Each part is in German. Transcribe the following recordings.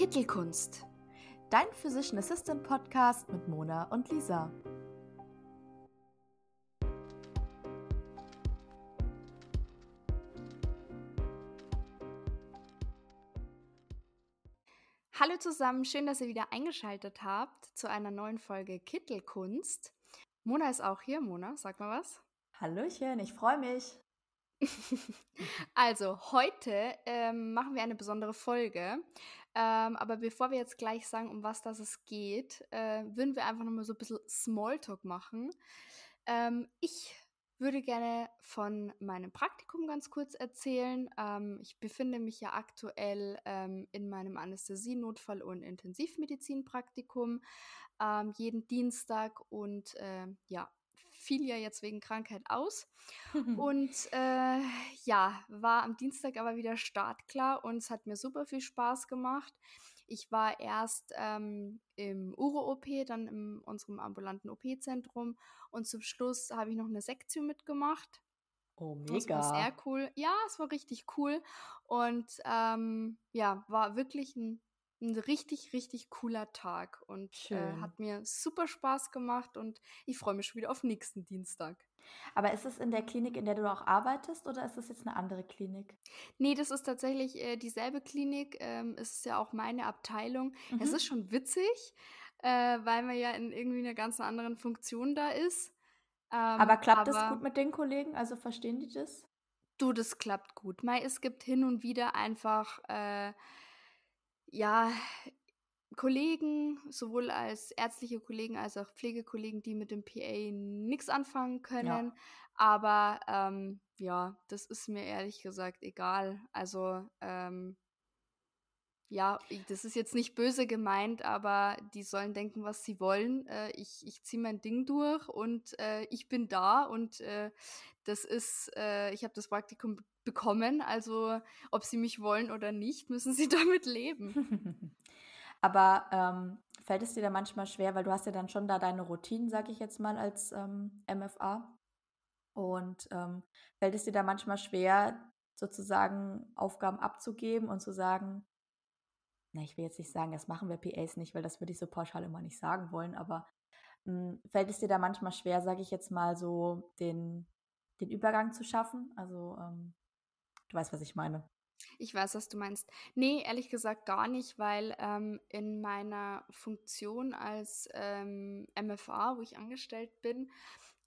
Kittelkunst, dein Physician Assistant Podcast mit Mona und Lisa. Hallo zusammen, schön, dass ihr wieder eingeschaltet habt zu einer neuen Folge Kittelkunst. Mona ist auch hier. Mona, sag mal was. Hallöchen, ich freue mich. Also, heute ähm, machen wir eine besondere Folge. Ähm, aber bevor wir jetzt gleich sagen, um was das es geht, äh, würden wir einfach nochmal so ein bisschen Smalltalk machen. Ähm, ich würde gerne von meinem Praktikum ganz kurz erzählen. Ähm, ich befinde mich ja aktuell ähm, in meinem Anästhesie-, Notfall- und Intensivmedizin-Praktikum ähm, jeden Dienstag und äh, ja, fiel ja jetzt wegen Krankheit aus. und äh, ja, war am Dienstag aber wieder startklar und es hat mir super viel Spaß gemacht. Ich war erst ähm, im Uro-OP, dann in unserem ambulanten OP-Zentrum und zum Schluss habe ich noch eine Sektion mitgemacht. Oh, mega. Das war sehr cool. Ja, es war richtig cool und ähm, ja, war wirklich ein ein richtig, richtig cooler Tag und äh, hat mir super Spaß gemacht und ich freue mich schon wieder auf nächsten Dienstag. Aber ist es in der Klinik, in der du auch arbeitest oder ist es jetzt eine andere Klinik? Nee, das ist tatsächlich äh, dieselbe Klinik. Ähm, es ist ja auch meine Abteilung. Mhm. Es ist schon witzig, äh, weil man ja in irgendwie einer ganz anderen Funktion da ist. Ähm, aber klappt aber, das gut mit den Kollegen? Also verstehen die das? Du, das klappt gut. Mai, es gibt hin und wieder einfach äh, ja, Kollegen, sowohl als ärztliche Kollegen als auch Pflegekollegen, die mit dem PA nichts anfangen können. Ja. Aber ähm, ja, das ist mir ehrlich gesagt egal. Also ähm, ja, das ist jetzt nicht böse gemeint, aber die sollen denken, was sie wollen. Äh, ich ich ziehe mein Ding durch und äh, ich bin da und äh, das ist, äh, ich habe das Praktikum bekommen. Also ob sie mich wollen oder nicht, müssen sie damit leben. Aber ähm, fällt es dir da manchmal schwer, weil du hast ja dann schon da deine Routinen, sag ich jetzt mal, als ähm, MFA. Und ähm, fällt es dir da manchmal schwer, sozusagen Aufgaben abzugeben und zu sagen, na, ich will jetzt nicht sagen, das machen wir PAs nicht, weil das würde ich so pauschal immer nicht sagen wollen, aber mh, hm, fällt es dir da manchmal schwer, sage ich jetzt mal so, den, den Übergang zu schaffen? Also ähm, Du weißt, was ich meine. Ich weiß, was du meinst. Nee, ehrlich gesagt gar nicht, weil ähm, in meiner Funktion als ähm, MFA, wo ich angestellt bin,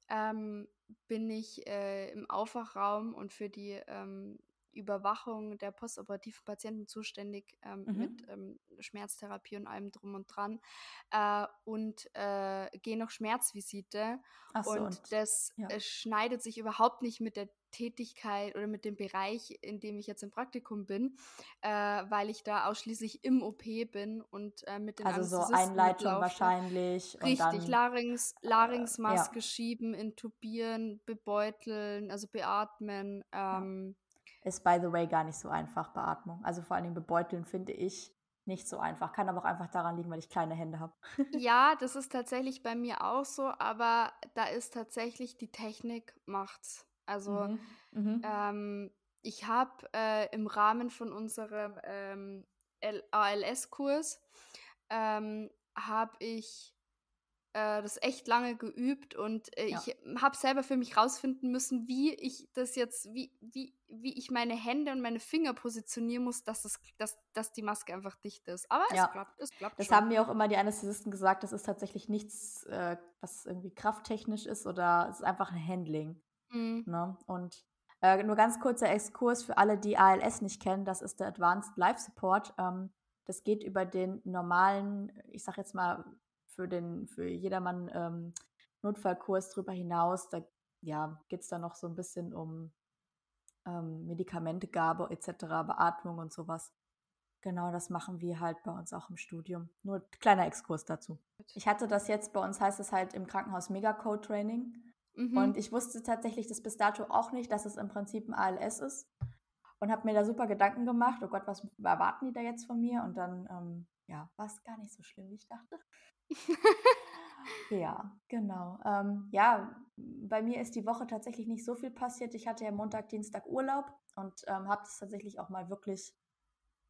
ähm, bin ich äh, im Aufwachraum und für die ähm, Überwachung der postoperativen Patienten zuständig ähm, mhm. mit ähm, Schmerztherapie und allem drum und dran äh, und äh, gehe noch Schmerzvisite so, und, und, das ja. äh, schneidet sich überhaupt nicht mit der Tätigkeit oder mit dem Bereich, in dem ich jetzt im Praktikum bin, äh, weil ich da ausschließlich im OP bin und äh, mit den Also so Einleitung mitlaufe. wahrscheinlich. Richtig, Larynx, äh, Larynxmaske ja. schieben, intubieren, bebeuteln, also beatmen. Ähm, ist, by the way, gar nicht so einfach, Beatmung. Also vor allen Dingen bebeuteln finde ich nicht so einfach. Kann aber auch einfach daran liegen, weil ich kleine Hände habe. ja, das ist tatsächlich bei mir auch so, aber da ist tatsächlich die Technik macht's. Also mhm. Mhm. Ähm, ich habe äh, im Rahmen von unserem ähm, ALS-Kurs ähm, habe ich äh, das echt lange geübt und äh, ja. ich habe selber für mich rausfinden müssen, wie ich das jetzt, wie, wie, wie ich meine Hände und meine Finger positionieren muss, dass, es, dass, dass die Maske einfach dicht ist. Aber ja. es klappt, es klappt Das schon. haben mir auch immer die Anästhesisten gesagt, das ist tatsächlich nichts, äh, was irgendwie krafttechnisch ist oder es ist einfach ein Handling. Mhm. Ne? Und äh, nur ganz kurzer Exkurs für alle, die ALS nicht kennen, das ist der Advanced Life Support. Ähm, das geht über den normalen, ich sag jetzt mal, für den, für jedermann ähm, Notfallkurs drüber hinaus. Da ja, geht es dann noch so ein bisschen um ähm, Medikamentegabe etc., Beatmung und sowas. Genau, das machen wir halt bei uns auch im Studium. Nur kleiner Exkurs dazu. Ich hatte das jetzt, bei uns heißt es halt im Krankenhaus Megacode Training. Mhm. Und ich wusste tatsächlich das bis dato auch nicht, dass es im Prinzip ein ALS ist. Und habe mir da super Gedanken gemacht, oh Gott, was erwarten die da jetzt von mir? Und dann, ähm, ja, war es gar nicht so schlimm, wie ich dachte. Ja, genau. Ähm, ja, bei mir ist die Woche tatsächlich nicht so viel passiert. Ich hatte ja Montag, Dienstag Urlaub und ähm, habe das tatsächlich auch mal wirklich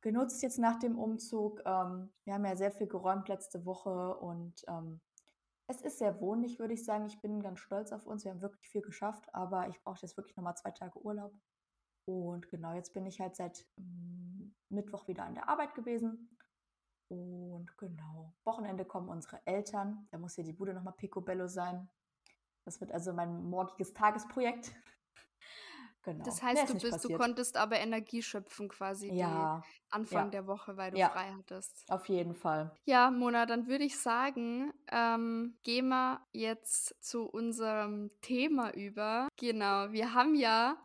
genutzt jetzt nach dem Umzug. Ähm, wir haben ja sehr viel geräumt letzte Woche und ähm, es ist sehr wohnlich, würde ich sagen. Ich bin ganz stolz auf uns. Wir haben wirklich viel geschafft, aber ich brauche jetzt wirklich nochmal zwei Tage Urlaub. Und genau, jetzt bin ich halt seit ähm, Mittwoch wieder an der Arbeit gewesen. Und genau, Wochenende kommen unsere Eltern. Da muss hier die Bude nochmal picobello sein. Das wird also mein morgiges Tagesprojekt. Genau. Das heißt, du, bist, du konntest aber Energie schöpfen quasi ja. Anfang ja. der Woche, weil du ja. frei hattest. Auf jeden Fall. Ja, Mona, dann würde ich sagen, ähm, gehen wir jetzt zu unserem Thema über. Genau, wir haben ja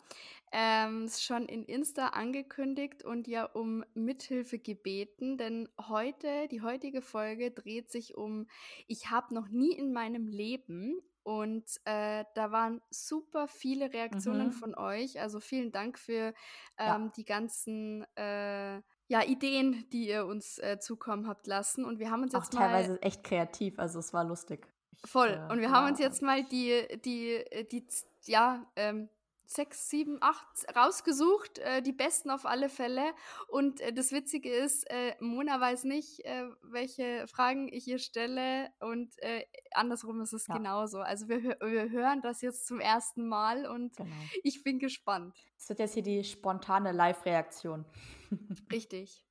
ähm, schon in Insta angekündigt und ja um Mithilfe gebeten, denn heute, die heutige Folge dreht sich um, ich habe noch nie in meinem Leben und äh, da waren super viele Reaktionen mhm. von euch. Also vielen Dank für ähm, ja. die ganzen äh, ja, Ideen, die ihr uns äh, zukommen habt lassen. Und wir haben uns jetzt Auch teilweise echt kreativ, also es war lustig. Voll. Äh, und wir haben uns jetzt mal die, die, die, die ja, ähm, sechs, sieben, acht rausgesucht, äh, die besten auf alle Fälle. Und äh, das Witzige ist, äh, Mona weiß nicht, äh, welche Fragen ich ihr stelle und äh, andersrum ist es ja. genauso. Also wir, wir hören das jetzt zum ersten Mal und genau. ich bin gespannt. Es wird jetzt hier die spontane Live-Reaktion. Richtig.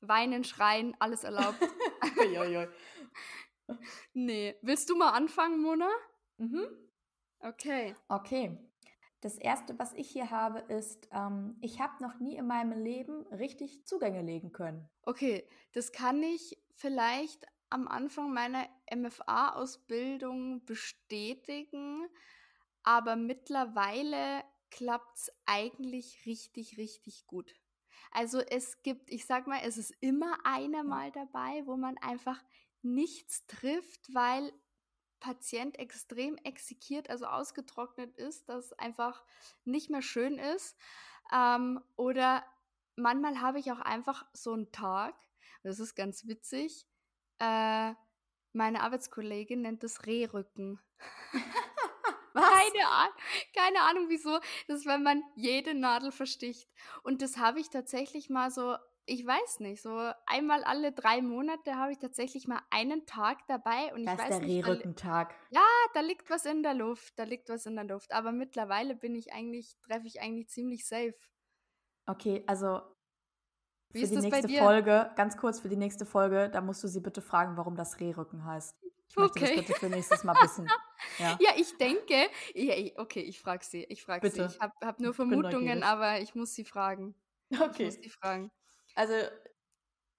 Weinen, schreien, alles erlaubt. nee. Willst du mal anfangen, Mona? Mhm. Okay. Okay. Das erste, was ich hier habe, ist, ähm, ich habe noch nie in meinem Leben richtig Zugänge legen können. Okay, das kann ich vielleicht am Anfang meiner MFA-Ausbildung bestätigen, aber mittlerweile klappt es eigentlich richtig, richtig gut. Also es gibt, ich sag mal, es ist immer einer mal dabei, wo man einfach nichts trifft, weil Patient extrem exekiert, also ausgetrocknet ist, das einfach nicht mehr schön ist. Ähm, oder manchmal habe ich auch einfach so einen Tag, das ist ganz witzig, äh, meine Arbeitskollegin nennt das Rehrücken. Keine, Ahnung, keine Ahnung wieso. Das ist, wenn man jede Nadel versticht. Und das habe ich tatsächlich mal so ich weiß nicht, so einmal alle drei Monate habe ich tatsächlich mal einen Tag dabei und das ich weiß ist der nicht. Rehrückentag. Ja, da liegt was in der Luft, da liegt was in der Luft. Aber mittlerweile bin ich eigentlich, treffe ich eigentlich ziemlich safe. Okay, also Wie für die nächste Folge, ganz kurz für die nächste Folge, da musst du sie bitte fragen, warum das Rehrücken heißt. Ich möchte okay. das bitte für nächstes Mal wissen. Ja, ja ich denke, ja, okay, ich frage sie, ich frage sie. Ich habe hab nur Vermutungen, aber ich muss sie fragen. Okay. Ich muss sie fragen. Also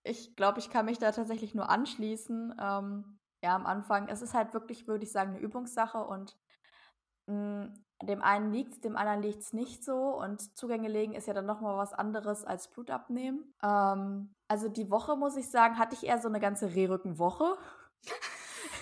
ich glaube, ich kann mich da tatsächlich nur anschließen. Ähm, ja, am Anfang, es ist halt wirklich, würde ich sagen, eine Übungssache und mh, hm, dem einen liegt es, dem anderen liegt es nicht so und Zugänge legen ist ja dann nochmal was anderes als Blut abnehmen. Ähm, also die Woche, muss ich sagen, hatte ich eher so eine ganze Rehrückenwoche.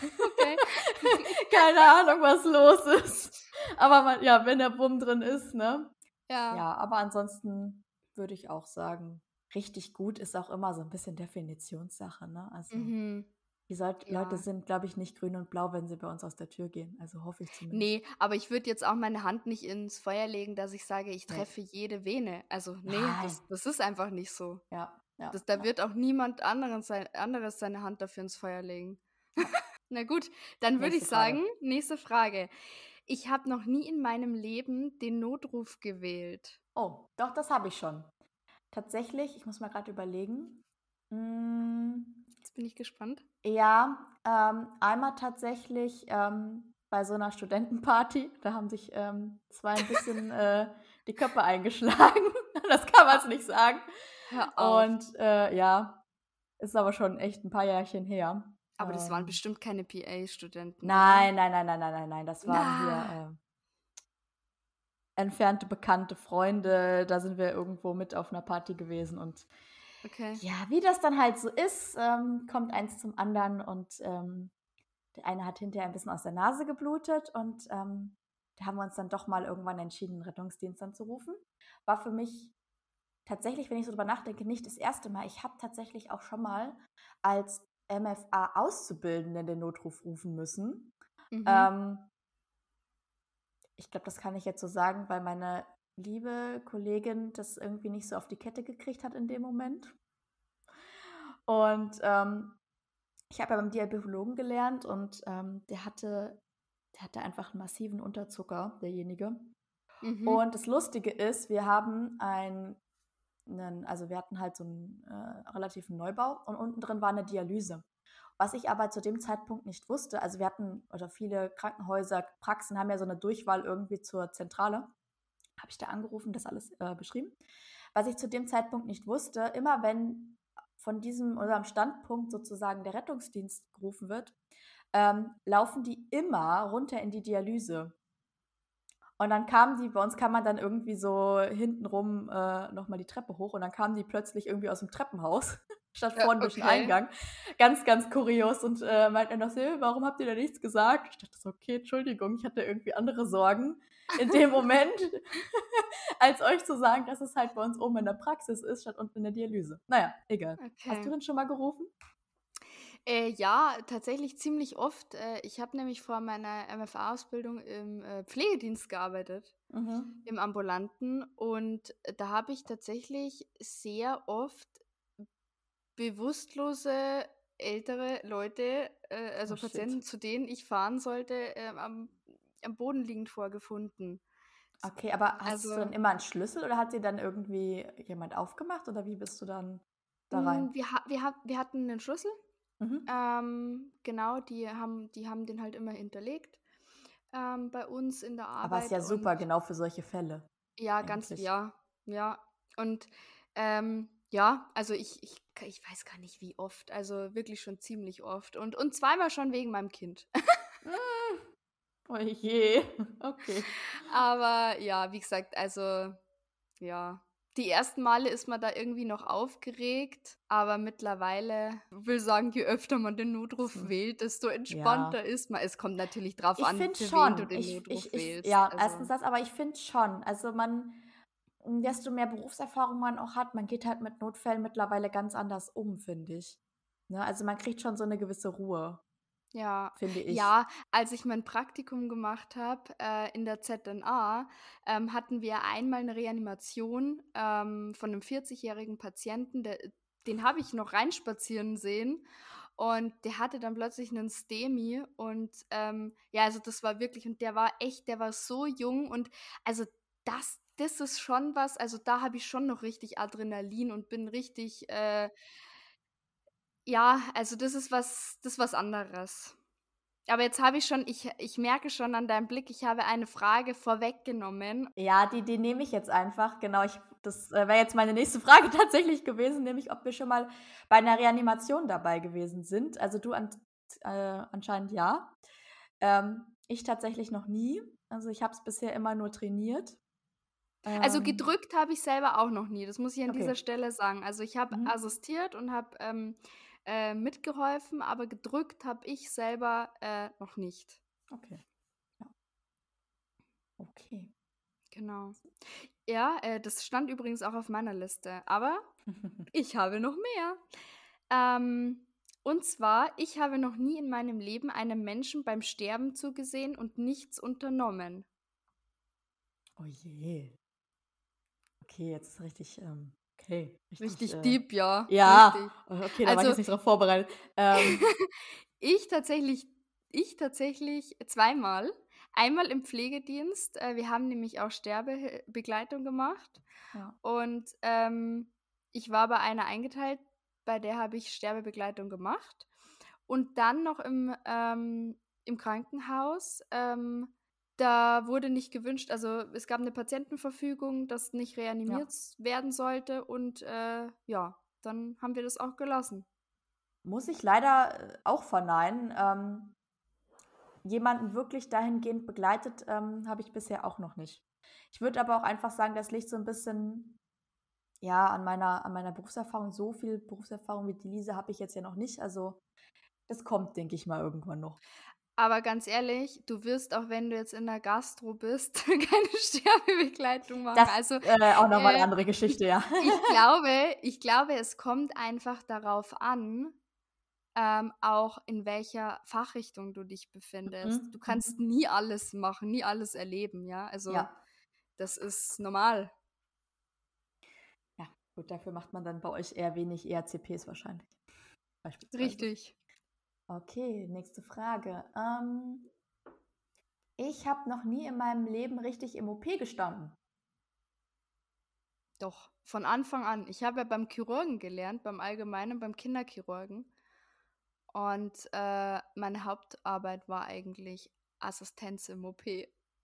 Okay. Keine Ahnung, was los ist. Aber man, ja, wenn der Bumm drin ist, ne? Ja. Ja, aber ansonsten würde ich auch sagen, richtig gut ist auch immer so ein bisschen Definitionssache, ne? Also mhm. die sollt, ja. Leute sind, glaube ich, nicht grün und blau, wenn sie bei uns aus der Tür gehen. Also hoffe ich zumindest. Nee, aber ich würde jetzt auch meine Hand nicht ins Feuer legen, dass ich sage, ich treffe nee. jede Vene. Also nee, das, das, ist einfach nicht so. Ja. ja das, da ja. wird auch niemand anderes, sein, anderes seine Hand dafür ins Feuer legen. Na gut, dann würde ich sagen, Frage. nächste Frage. Ich habe noch nie in meinem Leben den Notruf gewählt. Oh, doch, das habe ich schon. Tatsächlich, ich muss mal gerade überlegen. Hm, Jetzt bin ich gespannt. Ja, ähm, einmal tatsächlich ähm, bei so einer Studentenparty. Da haben sich ähm, zwei ein bisschen äh, die Köpfe eingeschlagen. das kann man es nicht sagen. Und äh, ja, ist aber schon echt ein paar Jährchen her. Aber das waren ähm. bestimmt keine PA-Studenten. Nein, nein, nein, nein, nein, nein, nein. Das waren Na. hier äh, entfernte bekannte Freunde. Da sind wir irgendwo mit auf einer Party gewesen und okay. ja, wie das dann halt so ist, ähm, kommt eins zum anderen und ähm, der eine hat hinterher ein bisschen aus der Nase geblutet und ähm, da haben wir uns dann doch mal irgendwann entschieden, den Rettungsdienst anzurufen. War für mich tatsächlich, wenn ich so drüber nachdenke, nicht das erste Mal. Ich habe tatsächlich auch schon mal als MFA-Auszubildende den Notruf rufen müssen. Mhm. Ähm, ich glaube, das kann ich jetzt so sagen, weil meine liebe Kollegin das irgendwie nicht so auf die Kette gekriegt hat in dem Moment. Und ähm, ich habe ja beim Diabetologen gelernt und ähm, der hatte, der hatte einfach einen massiven Unterzucker, derjenige. Mhm. Und das Lustige ist, wir haben ein, einen, also wir hatten halt so einen äh, relativen Neubau und unten drin war eine Dialyse. Was ich aber zu dem Zeitpunkt nicht wusste, also wir hatten, oder viele Krankenhäuser, Praxen haben ja so eine Durchwahl irgendwie zur Zentrale. Habe ich da angerufen, das alles äh, beschrieben. Was ich zu dem Zeitpunkt nicht wusste, immer wenn von diesem unserem Standpunkt sozusagen der Rettungsdienst gerufen wird, ähm, laufen die immer runter in die Dialyse. Und dann kamen die, bei uns kam man dann irgendwie so hintenrum äh, nochmal die Treppe hoch und dann kamen die plötzlich irgendwie aus dem Treppenhaus statt vorne ja, okay. durch den Eingang. Ganz, ganz kurios und äh, meinte noch so, warum habt ihr da nichts gesagt? Ich dachte so, okay, Entschuldigung, ich hatte irgendwie andere Sorgen in dem Moment, als euch zu sagen, dass es halt bei uns oben in der Praxis ist, statt unten in der Dialyse. Naja, egal. Okay. Hast du denn schon mal gerufen? Äh, ja, tatsächlich ziemlich oft. Äh, ich habe nämlich vor meiner MFA-Ausbildung im äh, Pflegedienst gearbeitet, mhm. im Ambulanten. Und da habe ich tatsächlich sehr oft bewusstlose ältere Leute, äh, also oh, Patienten, zu denen ich fahren sollte, ähm, am, am Boden liegend vorgefunden. Okay, aber hast also, du dann immer einen Schlüssel oder hat dir dann irgendwie jemand aufgemacht oder wie bist du dann da rein? Mm, wir, wir, wir hatten einen Schlüssel. Mhm. Ähm, genau, die haben, die haben den halt immer hinterlegt ähm, bei uns in der Arbeit. Aber ist ja super, genau für solche Fälle. Ja, eigentlich. ganz, ja, ja. Und ähm, ja, also ich, ich, ich weiß gar nicht wie oft, also wirklich schon ziemlich oft. Und, und zweimal schon wegen meinem Kind. oh je, okay. Aber ja, wie gesagt, also ja, die ersten Male ist man da irgendwie noch aufgeregt, aber mittlerweile will sagen, je öfter man den Notruf hm. wählt, desto entspannter ja. ist man. Es kommt natürlich drauf ich an, wen du den ich, Notruf ich, wählst. Ja, also. erstens das, aber ich finde schon. Also man desto mehr Berufserfahrung man auch hat, man geht halt mit Notfällen mittlerweile ganz anders um, finde ich. Ne? Also man kriegt schon so eine gewisse Ruhe. Ja, finde ich. Ja, als ich mein Praktikum gemacht habe äh, in der ZNA, ähm, hatten wir einmal eine Reanimation ähm, von einem 40-jährigen Patienten, der, den habe ich noch reinspazieren sehen. Und der hatte dann plötzlich einen STEMI und ähm, ja, also das war wirklich, und der war echt, der war so jung und also das, das ist schon was, also da habe ich schon noch richtig Adrenalin und bin richtig, äh, ja, also das ist was, das ist was anderes. Aber jetzt habe ich schon, ich, ich merke schon an deinem Blick, ich habe eine Frage vorweggenommen. Ja, die, die nehme ich jetzt einfach. Genau, ich, das äh, wäre jetzt meine nächste Frage tatsächlich gewesen, nämlich ob wir schon mal bei einer Reanimation dabei gewesen sind. Also du an, äh, anscheinend ja. Ähm, ich tatsächlich noch nie. Also ich habe es bisher immer nur trainiert. Also ähm. gedrückt habe ich selber auch noch nie, das muss ich an okay. dieser Stelle sagen. Also ich habe mhm. assistiert und habe ähm, äh, mitgeholfen, aber gedrückt habe ich selber äh, noch nicht. Okay. Ja. Okay. Genau. Ja, äh, das stand übrigens auch auf meiner Liste, aber ich habe noch mehr. Ähm, und zwar, ich habe noch nie in meinem Leben einem Menschen beim Sterben zugesehen und nichts unternommen. Oh je. Okay, jetzt ist richtig, ähm, okay. Richtig, richtig äh, deep, ja. Ja, richtig. Oh, okay, da also, war ich jetzt nicht drauf vorbereitet. Ähm. ich tatsächlich, ich tatsächlich zweimal. Einmal im Pflegedienst. Äh, wir haben nämlich auch Sterbebegleitung gemacht. Ja. Und ähm, ich war bei einer eingeteilt, bei der habe ich Sterbebegleitung gemacht. Und dann noch im, ähm, im Krankenhaus ähm, da wurde nicht gewünscht, also es gab eine Patientenverfügung, dass nicht reanimiert ja. werden sollte und äh, ja, dann haben wir das auch gelassen. Muss ich leider äh, auch verneinen. Ähm, jemanden wirklich dahingehend begleitet ähm, habe ich bisher auch noch nicht. Ich würde aber auch einfach sagen, das liegt so ein bisschen ja an meiner, an meiner Berufserfahrung. So viel Berufserfahrung wie die Lise habe ich jetzt ja noch nicht. Also das kommt, denke ich mal, irgendwann noch. Aber ganz ehrlich, du wirst auch wenn du jetzt in der Gastro bist, keine Sterbebegleitung machen. Das also äh, auch nochmal äh, eine andere Geschichte, ja. Ich, glaube, ich glaube, es kommt einfach darauf an, ähm, auch in welcher Fachrichtung du dich befindest. Mhm. Du kannst mhm. nie alles machen, nie alles erleben, ja. Also ja. das ist normal. Ja, gut, dafür macht man dann bei euch eher wenig ERCPs wahrscheinlich. Richtig. Okay, nächste Frage. Ähm, ich habe noch nie in meinem Leben richtig im OP gestanden. Doch, von Anfang an. Ich habe ja beim Chirurgen gelernt, beim Allgemeinen, beim Kinderchirurgen. Und äh, meine Hauptarbeit war eigentlich Assistenz im OP.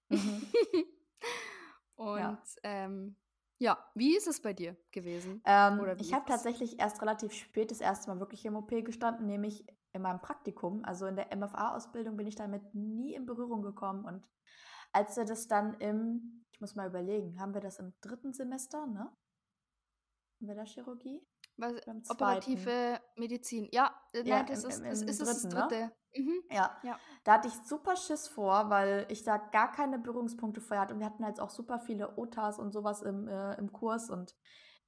Mhm. Und ja. Ähm, ja, wie ist es bei dir gewesen? Ähm, ich habe tatsächlich erst relativ spät das erste Mal wirklich im OP gestanden, nämlich in meinem Praktikum. Also in der MFA-Ausbildung bin ich damit nie in Berührung gekommen. Und als wir das dann im, ich muss mal überlegen, haben wir das im dritten Semester, ne? Haben wir da Chirurgie? Was, operative Medizin. Ja, äh, ja nein, das im, ist, im, im ist, ist dritten, das dritte. Ne? Mhm. Ja. ja. Da hatte ich super Schiss vor, weil ich da gar keine Berührungspunkte vorher hatte. Und wir hatten jetzt auch super viele OTAs und sowas im, äh, im Kurs und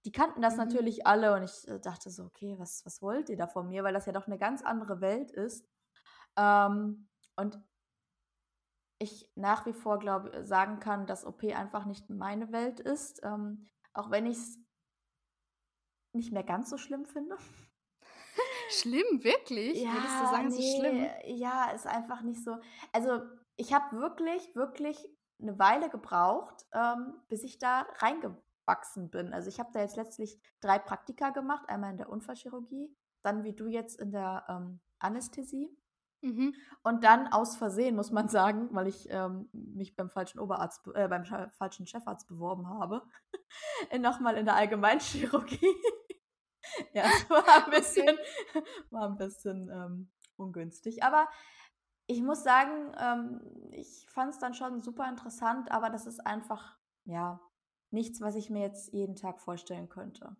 die kannten das mhm. natürlich alle und ich äh, dachte so, okay, was, was wollt ihr da von mir? Weil das ja doch eine ganz andere Welt ist. Ähm, und ich nach wie vor glaube sagen kann, dass OP einfach nicht meine Welt ist, ähm, auch wenn ich es nicht mehr ganz so schlimm finde. Schlimm, wirklich? Ja, Würdest du sagen, nee, ist schlimm? Ja, ist einfach nicht so. Also, ich habe wirklich, wirklich eine Weile gebraucht, ähm, bis ich da reingewachsen bin. Also, ich habe da jetzt letztlich drei Praktika gemacht: einmal in der Unfallchirurgie, dann wie du jetzt in der ähm, Anästhesie. Mhm. Und dann aus Versehen, muss man sagen, weil ich ähm, mich beim falschen Oberarzt, äh, beim falschen Chefarzt beworben habe, nochmal in der Allgemeinchirurgie. ja, war ein bisschen, war ein bisschen ähm, ungünstig. Aber ich muss sagen, ähm, ich fand es dann schon super interessant, aber das ist einfach, ja, nichts, was ich mir jetzt jeden Tag vorstellen könnte.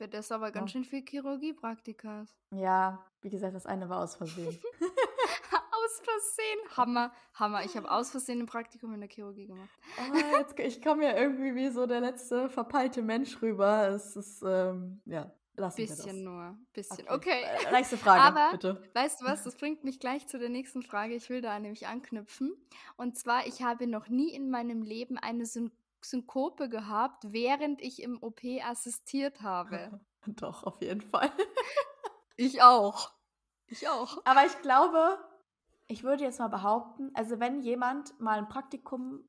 Für das aber ganz ja. schön viel Chirurgiepraktikas. Ja, wie gesagt, das eine war aus Versehen. aus Versehen. Hammer, Hammer. Ich habe aus Versehen ein Praktikum in der Chirurgie gemacht. Oh, jetzt, ich komme ja irgendwie wie so der letzte verpeilte Mensch rüber. Es ist, ähm, ja, lassen bisschen wir das. nur, bisschen. Okay. okay. Äh, nächste Frage, Aber, bitte. Weißt du was, das bringt mich gleich zu der nächsten Frage. Ich will da nämlich anknüpfen. Und zwar, ich habe noch nie in meinem Leben eine Syn Synkope gehabt, während ich im OP assistiert habe. Doch, auf jeden Fall. ich auch. Ich auch. Aber ich glaube, ich würde jetzt mal behaupten, also wenn jemand mal ein Praktikum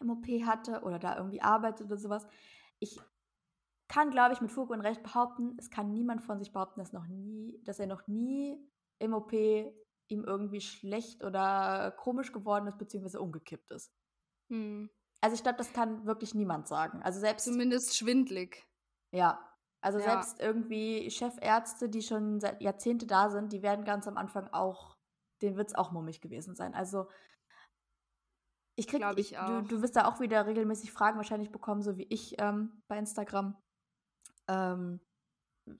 im OP hatte oder da irgendwie arbeitet oder sowas, ich kann, glaube ich, mit Fug und Recht behaupten, es kann niemand von sich behaupten, dass, noch nie, dass er noch nie im OP ihm irgendwie schlecht oder komisch geworden ist, beziehungsweise umgekippt ist. Hm. Also ich glaube, das kann wirklich niemand sagen. Also selbst. Zumindest schwindlig. Ja. Also ja. selbst irgendwie Chefärzte, die schon seit Jahrzehnte da sind, die werden ganz am Anfang auch den wird es auch mummig gewesen sein. Also ich krieg, ich, ich du, du, wirst da auch wieder regelmäßig Fragen wahrscheinlich bekommen, so wie ich ähm, bei Instagram, ähm,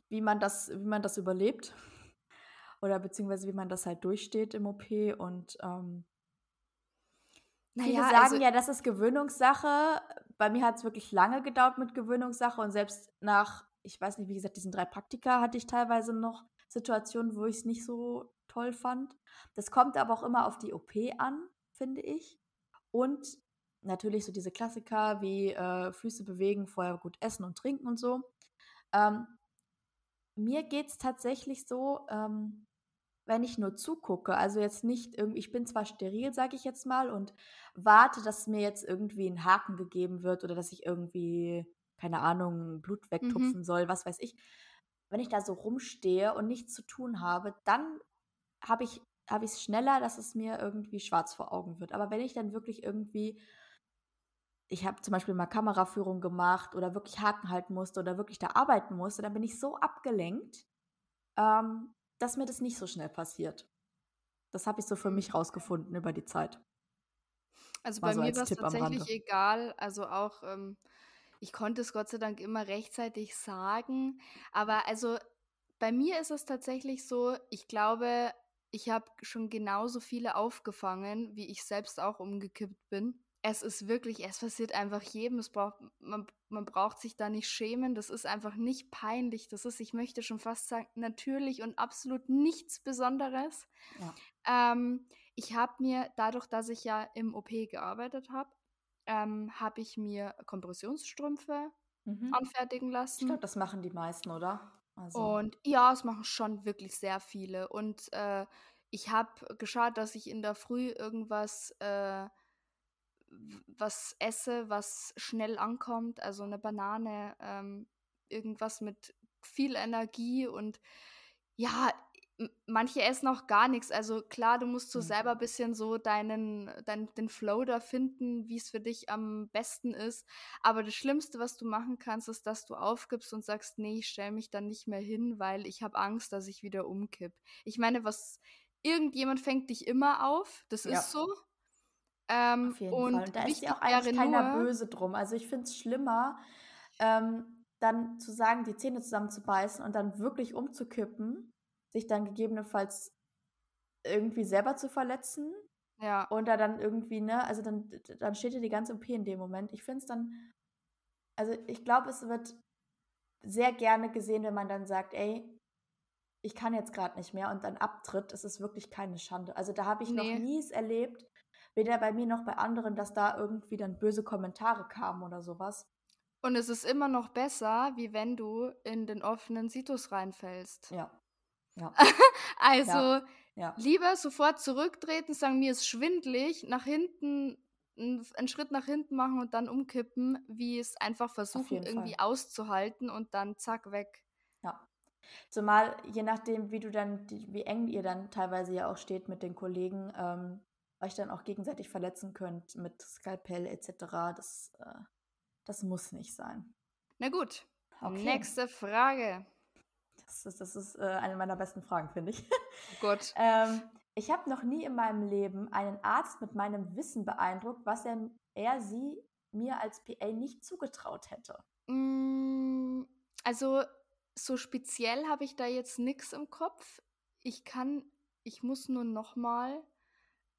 wie man das, wie man das überlebt oder beziehungsweise wie man das halt durchsteht im OP und ähm, naja, viele sagen also, ja, das ist Gewöhnungssache. Bei mir hat es wirklich lange gedauert mit Gewöhnungssache und selbst nach, ich weiß nicht, wie gesagt, diesen drei Praktika hatte ich teilweise noch Situationen, wo ich es nicht so toll fand. Das kommt aber auch immer auf die OP an, finde ich. Und natürlich so diese Klassiker wie äh, Füße bewegen, vorher gut essen und trinken und so. Ähm, mir geht es tatsächlich so, ähm, wenn ich nur zugucke, also jetzt nicht irgendwie, ich bin zwar steril, sage ich jetzt mal, und warte, dass mir jetzt irgendwie ein Haken gegeben wird oder dass ich irgendwie, keine Ahnung, Blut wegtupfen mhm. soll, was weiß ich. Wenn ich da so rumstehe und nichts zu tun habe, dann habe ich habe ich es schneller, dass es mir irgendwie schwarz vor Augen wird. Aber wenn ich dann wirklich irgendwie, ich habe zum Beispiel mal Kameraführung gemacht oder wirklich Haken halten musste oder wirklich da arbeiten musste, dann bin ich so abgelenkt, ähm, dass mir das nicht so schnell passiert. Das habe ich so für mich rausgefunden über die Zeit. Also bei so mir war es tatsächlich egal. Also auch, ähm, ich konnte es Gott sei Dank immer rechtzeitig sagen. Aber also bei mir ist es tatsächlich so, ich glaube, ich habe schon genauso viele aufgefangen, wie ich selbst auch umgekippt bin. Es ist wirklich, es passiert einfach jedem. Es braucht, man, man braucht sich da nicht schämen. Das ist einfach nicht peinlich. Das ist, ich möchte schon fast sagen, natürlich und absolut nichts Besonderes. Ja. Ähm, ich habe mir, dadurch, dass ich ja im OP gearbeitet habe, ähm, habe ich mir Kompressionsstrümpfe mhm. anfertigen lassen. Ich glaube, das machen die meisten, oder? Also. Und ja, es machen schon wirklich sehr viele. Und äh, ich habe geschaut, dass ich in der Früh irgendwas äh, was esse, was schnell ankommt, also eine Banane, ähm, irgendwas mit viel Energie und ja, manche essen auch gar nichts. Also klar, du musst so mhm. selber ein bisschen so deinen, deinen den Flow da finden, wie es für dich am besten ist. Aber das Schlimmste, was du machen kannst, ist, dass du aufgibst und sagst, nee, ich stelle mich dann nicht mehr hin, weil ich habe Angst, dass ich wieder umkipp. Ich meine, was irgendjemand fängt dich immer auf, das ja. ist so. Ähm, Auf jeden und Fall. Und da ist ja auch eigentlich keiner böse drum. Also ich finde es schlimmer, ähm, dann zu sagen, die Zähne zusammenzubeißen und dann wirklich umzukippen, sich dann gegebenenfalls irgendwie selber zu verletzen. Ja. Und da dann irgendwie, ne, also dann, dann steht dir die ganze OP in dem Moment. Ich finde es dann, also ich glaube, es wird sehr gerne gesehen, wenn man dann sagt, ey, ich kann jetzt gerade nicht mehr und dann abtritt, es ist wirklich keine Schande. Also da habe ich nee. noch nie es erlebt, weder bei mir noch bei anderen, dass da irgendwie dann böse Kommentare kamen oder sowas. Und es ist immer noch besser, wie wenn du in den offenen Situs reinfällst. Ja. ja. also ja. Ja. lieber sofort zurücktreten, sagen, mir ist schwindlig, nach hinten einen Schritt nach hinten machen und dann umkippen, wie es einfach versuchen, irgendwie Fall. auszuhalten und dann zack weg. Ja. Zumal, je nachdem, wie du dann, wie eng ihr dann teilweise ja auch steht mit den Kollegen, ähm, euch dann auch gegenseitig verletzen könnt mit Skalpell etc. Das, äh, das muss nicht sein. Na gut. Okay. Nächste Frage. Das ist, das ist äh, eine meiner besten Fragen, finde ich. Oh Gott. ähm, ich habe noch nie in meinem Leben einen Arzt mit meinem Wissen beeindruckt, was er, er sie mir als PA nicht zugetraut hätte. Mm, also so speziell habe ich da jetzt nichts im Kopf. Ich kann, ich muss nur noch mal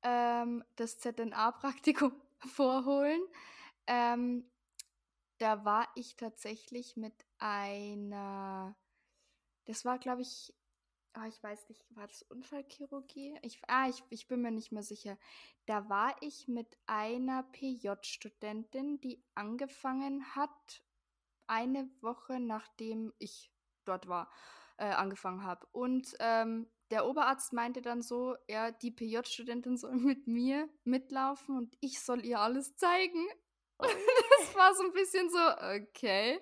ähm, das ZNA-Praktikum vorholen. Ähm, da war ich tatsächlich mit einer, das war, glaube ich, oh, ich weiß nicht, war das Unfallchirurgie? Ich, ah, ich, ich bin mir nicht mehr sicher. Da war ich mit einer PJ-Studentin, die angefangen hat, eine Woche nachdem ich dort war, äh, angefangen habe. Und ähm, der Oberarzt meinte dann so, ja, die PJ-Studentin soll mit mir mitlaufen und ich soll ihr alles zeigen. Oh. das war so ein bisschen so, okay.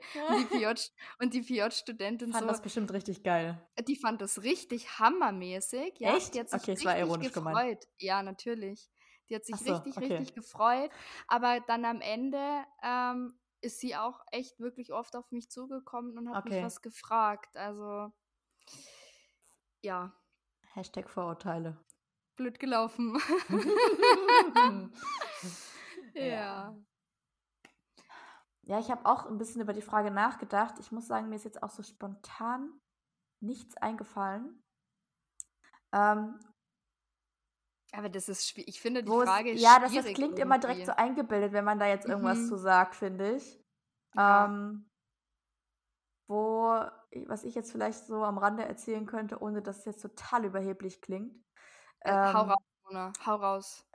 Und die PJ-Studentin fand so, das bestimmt richtig geil. Die fand das richtig hammermäßig. Ja, Echt? Die hat sich okay, es war ironisch gefreut. gemeint. Ja, natürlich. Die hat sich so, richtig, okay. richtig gefreut. Aber dann am Ende ähm, ist sie auch echt wirklich oft auf mich zugekommen und hat okay. mich was gefragt. Also, ja. Hashtag Vorurteile. Blöd gelaufen. ja. Ja, ich habe auch ein bisschen über die Frage nachgedacht. Ich muss sagen, mir ist jetzt auch so spontan nichts eingefallen. Ähm, aber das ist schwierig. Ich finde die Frage es, Ja, das, das klingt irgendwie. immer direkt so eingebildet, wenn man da jetzt irgendwas mhm. zu sagt, finde ich. Ja. Ähm, wo, was ich jetzt vielleicht so am Rande erzählen könnte, ohne dass es jetzt total überheblich klingt. Ähm, hau raus, Mona, hau raus.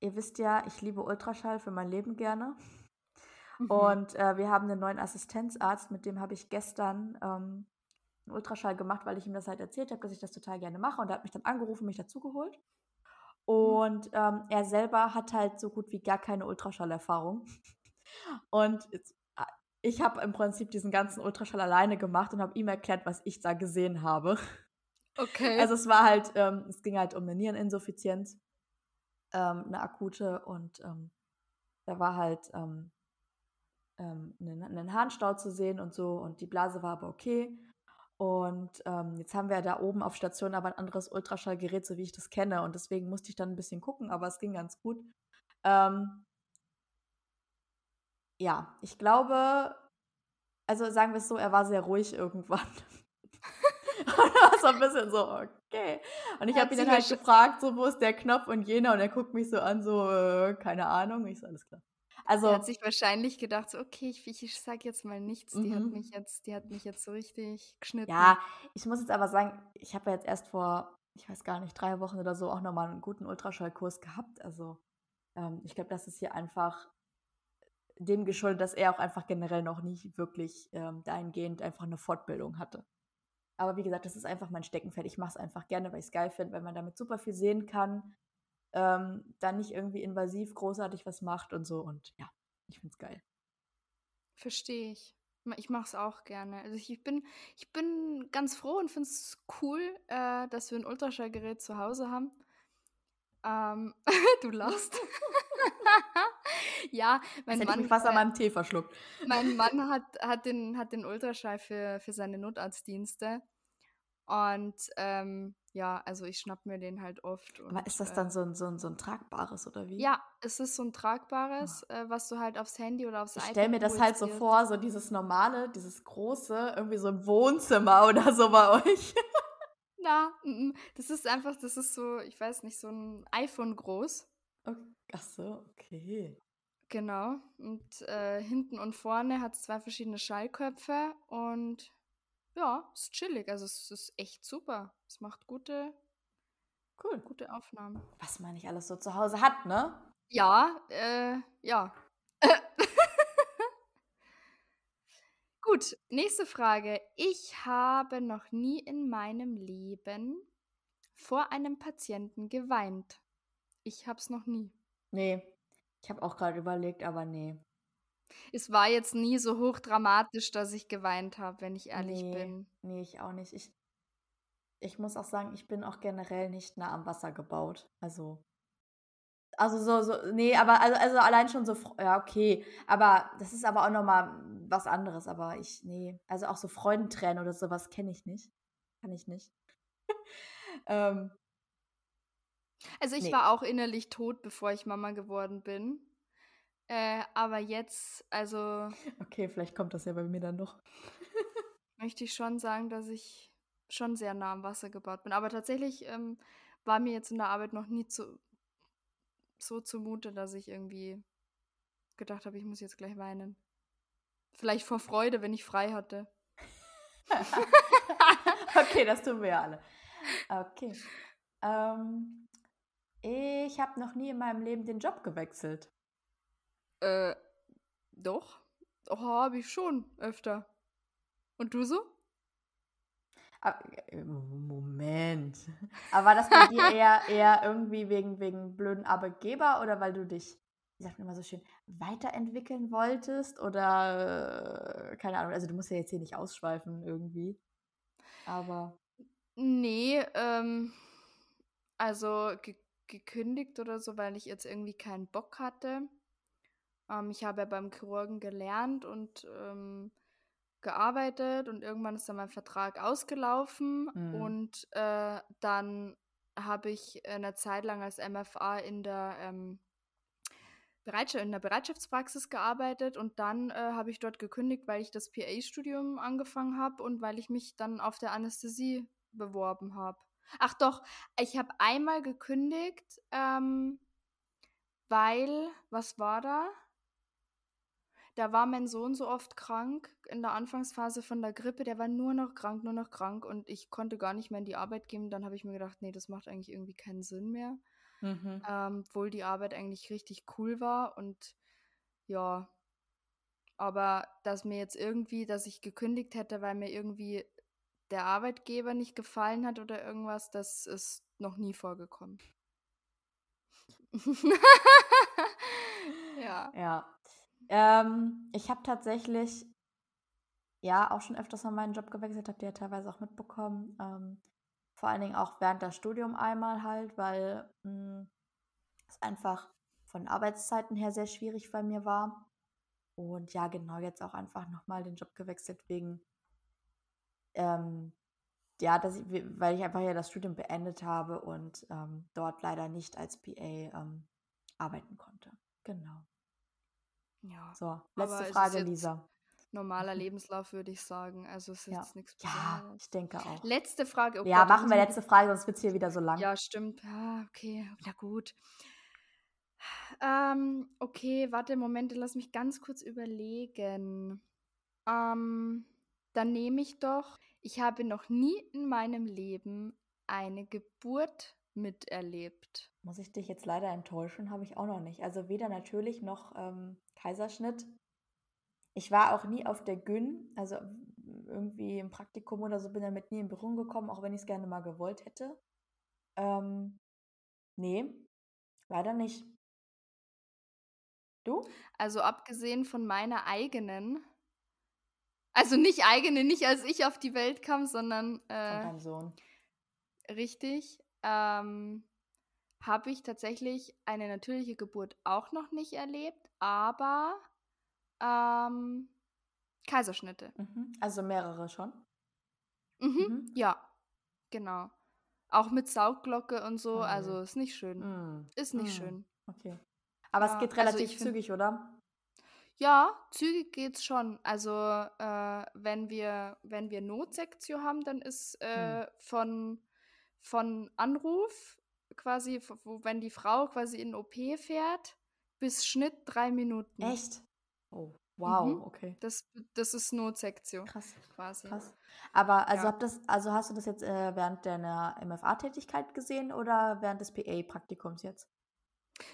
Ihr wisst ja, ich liebe Ultraschall für mein Leben gerne. Mhm. Und äh, wir haben einen neuen Assistenzarzt, mit dem habe ich gestern ähm, einen Ultraschall gemacht, weil ich ihm das halt erzählt habe, dass ich das total gerne mache. Und er hat mich dann angerufen, mich dazugeholt. Mhm. Und ähm, er selber hat halt so gut wie gar keine Ultraschallerfahrung. Und jetzt ich habe im Prinzip diesen ganzen Ultraschall alleine gemacht und habe ihm erklärt, was ich da gesehen habe. Okay. Also es war halt, ähm, es ging halt um eine Niereninsuffizienz, ähm, eine akute und ähm, da war halt ähm, ähm, ein, ein Harnstau zu sehen und so und die Blase war aber okay. Und ähm, jetzt haben wir da oben auf Station aber ein anderes Ultraschallgerät, so wie ich das kenne. Und deswegen musste ich dann ein bisschen gucken, aber es ging ganz gut. Ähm, ja, ich glaube, also sagen wir es so, er war sehr ruhig irgendwann. und war so ein bisschen so, okay. Und ich habe ihn dann halt gefragt, so, wo ist der Knopf und jener? Und er guckt mich so an, so, äh, keine Ahnung. Ich so, alles klar. Also, er hat sich wahrscheinlich gedacht, so, okay, ich, ich sag jetzt mal nichts. Die, hat mhm. mich jetzt, die hat mich jetzt so richtig geschnitten. Ja, ich muss jetzt aber sagen, ich habe ja jetzt erst vor, ich weiß gar nicht, drei Wochen oder so auch nochmal einen guten Ultraschallkurs gehabt. Also ähm, ich glaube, das ist hier einfach dem geschuldet, dass er auch einfach generell noch nicht wirklich ähm, dahingehend einfach eine Fortbildung hatte. Aber wie gesagt, das ist einfach mein Steckenpferd. Ich mache es einfach gerne, weil ich es geil finde, weil man damit super viel sehen kann, ähm, dann nicht irgendwie invasiv großartig was macht und so. Und ja, ich finde es geil. Verstehe ich. Ich mache es auch gerne. Also ich bin, ich bin ganz froh und finde es cool, äh, dass wir ein Ultraschallgerät zu Hause haben. Ähm, du lachst. ja, mein Mann. Hätte ich Wasser äh, meinem Tee verschluckt. Mein Mann hat, hat, den, hat den Ultraschall für, für seine Notarztdienste. Und ähm, ja, also ich schnapp mir den halt oft. Und, Aber ist das dann äh, so ein, so, ein, so ein tragbares oder wie? Ja, es ist so ein tragbares, oh. was du halt aufs Handy oder aufs ich iPad. Ich stell mir das halt so vor, so dieses normale, dieses große, irgendwie so ein Wohnzimmer oder so bei euch. Na, das ist einfach, das ist so, ich weiß nicht, so ein iPhone groß. Ach so, okay. Genau. Und äh, hinten und vorne hat es zwei verschiedene Schallköpfe und ja, ist chillig. Also es ist echt super. Es macht gute, cool. gute Aufnahmen. Was man nicht alles so zu Hause hat, ne? Ja, äh, ja. Gut, nächste Frage. Ich habe noch nie in meinem Leben vor einem Patienten geweint. Ich habe es noch nie. Nee, ich habe auch gerade überlegt, aber nee. Es war jetzt nie so hochdramatisch, dass ich geweint habe, wenn ich ehrlich nee, bin. Nee, ich auch nicht. Ich, ich muss auch sagen, ich bin auch generell nicht nah am Wasser gebaut. Also. Also so, so, nee, aber also, also allein schon so, ja, okay. Aber das ist aber auch nochmal was anderes. Aber ich, nee, also auch so Freudentränen oder sowas kenne ich nicht. Kann ich nicht. ähm, also ich nee. war auch innerlich tot, bevor ich Mama geworden bin. Äh, aber jetzt, also. Okay, vielleicht kommt das ja bei mir dann noch. möchte ich schon sagen, dass ich schon sehr nah am Wasser gebaut bin. Aber tatsächlich ähm, war mir jetzt in der Arbeit noch nie zu, so zumute, dass ich irgendwie gedacht habe, ich muss jetzt gleich weinen. Vielleicht vor Freude, wenn ich frei hatte. okay, das tun wir ja alle. Okay. Ähm, ich habe noch nie in meinem Leben den Job gewechselt. Äh, doch. Oh, habe ich schon öfter. Und du so? Ah, äh, Moment. Aber war das bei dir eher, eher irgendwie wegen, wegen blöden Arbeitgeber oder weil du dich, wie sagt man immer so schön, weiterentwickeln wolltest? Oder äh, keine Ahnung, also du musst ja jetzt hier nicht ausschweifen irgendwie. Aber. Nee, ähm, also ge gekündigt oder so, weil ich jetzt irgendwie keinen Bock hatte. Ähm, ich habe ja beim Chirurgen gelernt und ähm, gearbeitet und irgendwann ist dann mein Vertrag ausgelaufen mhm. und äh, dann habe ich eine Zeit lang als MFA in der ähm, Bereitschaft, in der Bereitschaftspraxis gearbeitet und dann äh, habe ich dort gekündigt, weil ich das PA-Studium angefangen habe und weil ich mich dann auf der Anästhesie beworben habe. Ach doch, ich habe einmal gekündigt, ähm, weil, was war da? Da war mein Sohn so oft krank in der Anfangsphase von der Grippe, der war nur noch krank, nur noch krank und ich konnte gar nicht mehr in die Arbeit gehen. Dann habe ich mir gedacht, nee, das macht eigentlich irgendwie keinen Sinn mehr. Mhm. Ähm, obwohl die Arbeit eigentlich richtig cool war und ja, aber dass mir jetzt irgendwie, dass ich gekündigt hätte, weil mir irgendwie der Arbeitgeber nicht gefallen hat oder irgendwas, das ist noch nie vorgekommen. ja. Ja. Ähm, ich habe tatsächlich ja auch schon öfters mal meinen Job gewechselt, habt ihr ja teilweise auch mitbekommen. Ähm, vor allen Dingen auch während der Studium einmal halt, weil hm, es einfach von Arbeitszeiten her sehr schwierig bei mir war. Und ja, genau, jetzt auch einfach nochmal den Job gewechselt wegen, ähm, ja, dass ich, weil ich einfach ja das Studium beendet habe und ähm, dort leider nicht als PA ähm, arbeiten konnte. Genau. Ja. So, letzte Frage, Lisa. Normaler Lebenslauf, würde ich sagen. Also es ist ja. jetzt nichts Besonderes. Ja, ich denke auch. Letzte Frage. Oh ja, Gott, machen wir letzte Frage, sonst wird es hier wieder so lang. Ja, stimmt. Ah, okay, na gut. Ähm, okay, warte, Moment, lass mich ganz kurz überlegen. Ähm, dann nehme ich doch, ich habe noch nie in meinem Leben eine Geburt miterlebt. Muss ich dich jetzt leider enttäuschen, habe ich auch noch nicht. Also weder natürlich noch ähm, Kaiserschnitt. Ich war auch nie auf der Gyn, also irgendwie im Praktikum oder so bin damit nie in Berührung gekommen, auch wenn ich es gerne mal gewollt hätte. Ähm, nee, leider nicht. Du? Also abgesehen von meiner eigenen, also nicht eigene, nicht als ich auf die Welt kam, sondern äh, von deinem Sohn. Richtig. Ähm, habe ich tatsächlich eine natürliche Geburt auch noch nicht erlebt, aber ähm, Kaiserschnitte. Mhm. Also mehrere schon? Mhm. mhm. Ja, genau. Auch mit Saugglocke und so, oh, also ist nicht schön. Mm. Ist nicht mm. schön. Okay. Aber ja, es geht also relativ also zügig, oder? Ja, zügig geht's schon. Also äh, wenn wir wenn wir Notsektio haben, dann ist äh, hm. von von Anruf quasi, wo, wenn die Frau quasi in OP fährt, bis Schnitt drei Minuten. Echt? Oh, wow, mhm. okay. Das, das ist Notsektion. Krass. Quasi. Krass. Aber also, ja. das, also hast du das jetzt äh, während deiner MFA-Tätigkeit gesehen oder während des PA-Praktikums jetzt?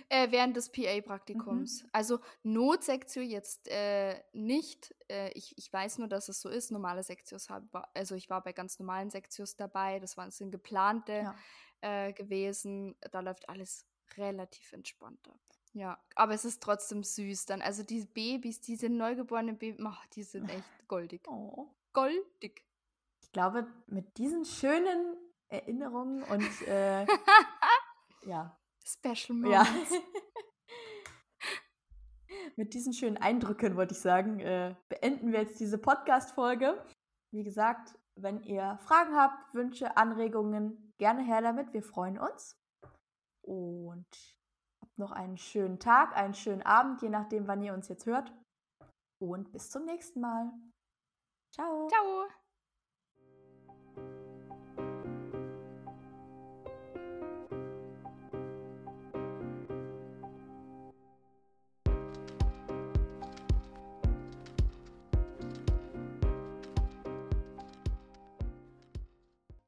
Äh, während des PA-Praktikums. Mhm. Also Notsektio jetzt äh, nicht. Äh, ich, ich weiß nur, dass es so ist. Normale Sektios habe also ich war bei ganz normalen Sektios dabei. Das waren sind geplante ja. Äh, gewesen. Da läuft alles relativ entspannter. Ja, aber es ist trotzdem süß dann. Also diese Babys, diese neugeborenen Babys, oh, die sind echt goldig. Oh. Goldig. Ich glaube, mit diesen schönen Erinnerungen und äh, ja, Special Moments. Ja. Mit diesen schönen Eindrücken, wollte ich sagen, äh, beenden wir jetzt diese Podcast-Folge. Wie gesagt, wenn ihr Fragen habt, Wünsche, Anregungen, gerne her damit. Wir freuen uns. Und habt noch einen schönen Tag, einen schönen Abend, je nachdem, wann ihr uns jetzt hört. Und bis zum nächsten Mal. Ciao. Ciao.